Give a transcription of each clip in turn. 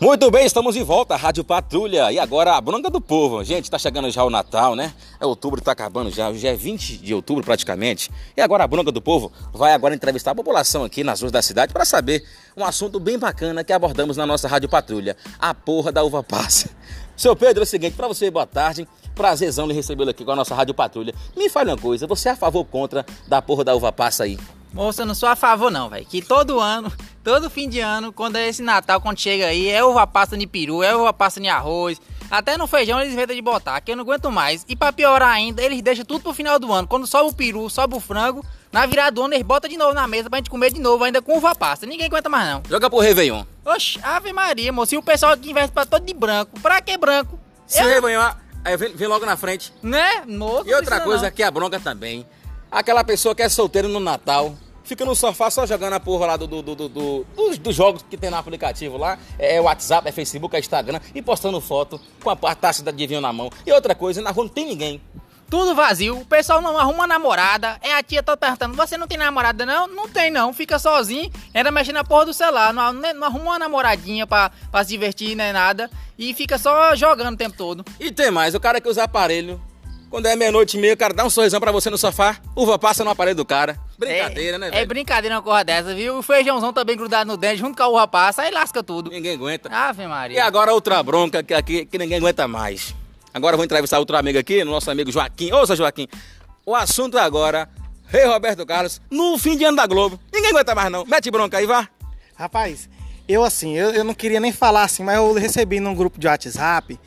Muito bem, estamos de volta, Rádio Patrulha. E agora a bronca do povo. Gente, tá chegando já o Natal, né? É outubro, tá acabando já. Hoje é 20 de outubro praticamente. E agora a bronca do povo vai agora entrevistar a população aqui nas ruas da cidade para saber um assunto bem bacana que abordamos na nossa Rádio Patrulha: a porra da uva passa. Seu Pedro, é o seguinte, para você, boa tarde. Prazerzão de recebê-lo aqui com a nossa Rádio Patrulha. Me fale uma coisa, você é a favor ou contra da porra da uva passa aí? Moça, eu não sou a favor não, velho. Que todo ano, todo fim de ano, quando é esse Natal, quando chega aí, é uva passa de peru, é uva passa de arroz. Até no feijão eles inventam de botar, que eu não aguento mais. E pra piorar ainda, eles deixam tudo pro final do ano. Quando sobe o peru, sobe o frango, na virada do ano eles botam de novo na mesa pra gente comer de novo, ainda com uva passa. Ninguém aguenta mais não. Joga pro Réveillon. Oxe, Ave Maria, moço. E o pessoal aqui investe pra todo de branco. Pra que branco? Se eu... Réveillon, aí vem, vem, logo na frente. Né? Moço, e outra coisa não. que é a bronca também. Aquela pessoa que é solteira no Natal fica no sofá só jogando a porra lá do, do, do, do dos, dos, jogos que tem no aplicativo lá. É, é WhatsApp, é Facebook, é Instagram e postando foto com a taça de vinho na mão. E outra coisa, na rua não tem ninguém. Tudo vazio, o pessoal não arruma namorada. É a tia tá perguntando: você não tem namorada não? Não tem não, fica sozinho, ainda mexendo na porra do celular. Não, não arruma uma namoradinha pra, pra se divertir, nem nada. E fica só jogando o tempo todo. E tem mais, o cara que usa aparelho quando é meia-noite e meia, cara dá um sorrisão pra você no sofá, uva passa no aparelho do cara. Brincadeira, é, né, velho? É brincadeira uma coisa dessa, viu? O feijãozão também grudado no dente, junto com a uva passa, aí lasca tudo. Ninguém aguenta. Ave Maria. E agora outra bronca que, aqui, que ninguém aguenta mais. Agora eu vou entrevistar outro amigo aqui, nosso amigo Joaquim. Ouça, Joaquim. O assunto é agora, Rei Roberto Carlos, no fim de ano da Globo. Ninguém aguenta mais não. Mete bronca aí, vá. Rapaz, eu assim, eu, eu não queria nem falar assim, mas eu recebi num grupo de WhatsApp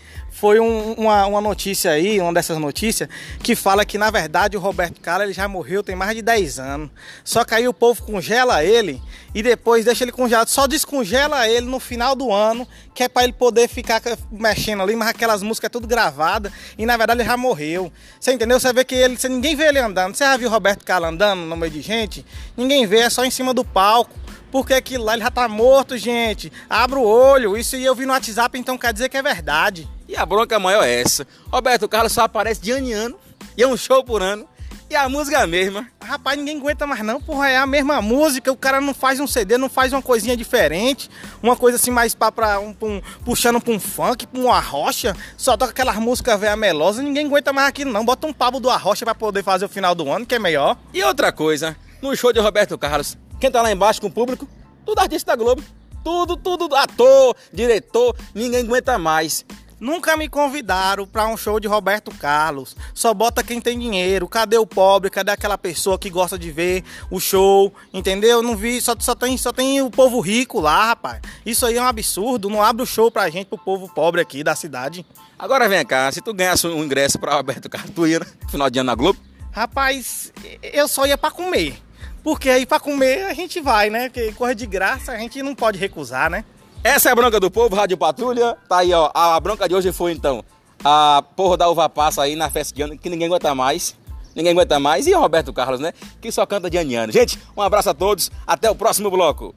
foi um, uma, uma notícia aí, uma dessas notícias, que fala que na verdade o Roberto Carlos ele já morreu tem mais de 10 anos. Só que aí o povo congela ele e depois deixa ele congelado, só descongela ele no final do ano, que é para ele poder ficar mexendo ali, mas aquelas músicas é tudo gravada e na verdade ele já morreu. Você entendeu? Você vê que ele, você, ninguém vê ele andando. Você já viu o Roberto Carlos andando no meio de gente? Ninguém vê, é só em cima do palco. Porque aquilo lá ele já tá morto, gente. Abra o olho. Isso aí eu vi no WhatsApp, então quer dizer que é verdade. E a bronca maior é essa. Roberto Carlos só aparece de ano em ano. E é um show por ano. E a música é a mesma. Rapaz, ninguém aguenta mais não, porra. É a mesma música. O cara não faz um CD, não faz uma coisinha diferente. Uma coisa assim mais pra, pra um, um, puxando pra um funk, pra uma rocha. Só toca aquelas músicas velha melosa. Ninguém aguenta mais aquilo não. Bota um pabo do arrocha pra poder fazer o final do ano, que é melhor. E outra coisa, no show de Roberto Carlos, quem tá lá embaixo com o público? Tudo artista da Globo. Tudo, tudo, ator, diretor, ninguém aguenta mais. Nunca me convidaram para um show de Roberto Carlos. Só bota quem tem dinheiro. Cadê o pobre? Cadê aquela pessoa que gosta de ver o show? Entendeu? Não vi, só, só, tem, só tem o povo rico lá, rapaz. Isso aí é um absurdo. Não abre o show pra gente, pro povo pobre aqui da cidade. Agora vem cá, se tu ganhasse um ingresso para Roberto Carlos, tu ia no final de ano na Globo? Rapaz, eu só ia para comer. Porque aí para comer a gente vai, né? Porque corre de graça, a gente não pode recusar, né? Essa é a bronca do povo, Rádio Patrulha. Tá aí, ó. A bronca de hoje foi então a porra da uva passa aí na festa de ano, que ninguém aguenta mais. Ninguém aguenta mais. E o Roberto Carlos, né? Que só canta de ano em ano. Gente, um abraço a todos. Até o próximo bloco.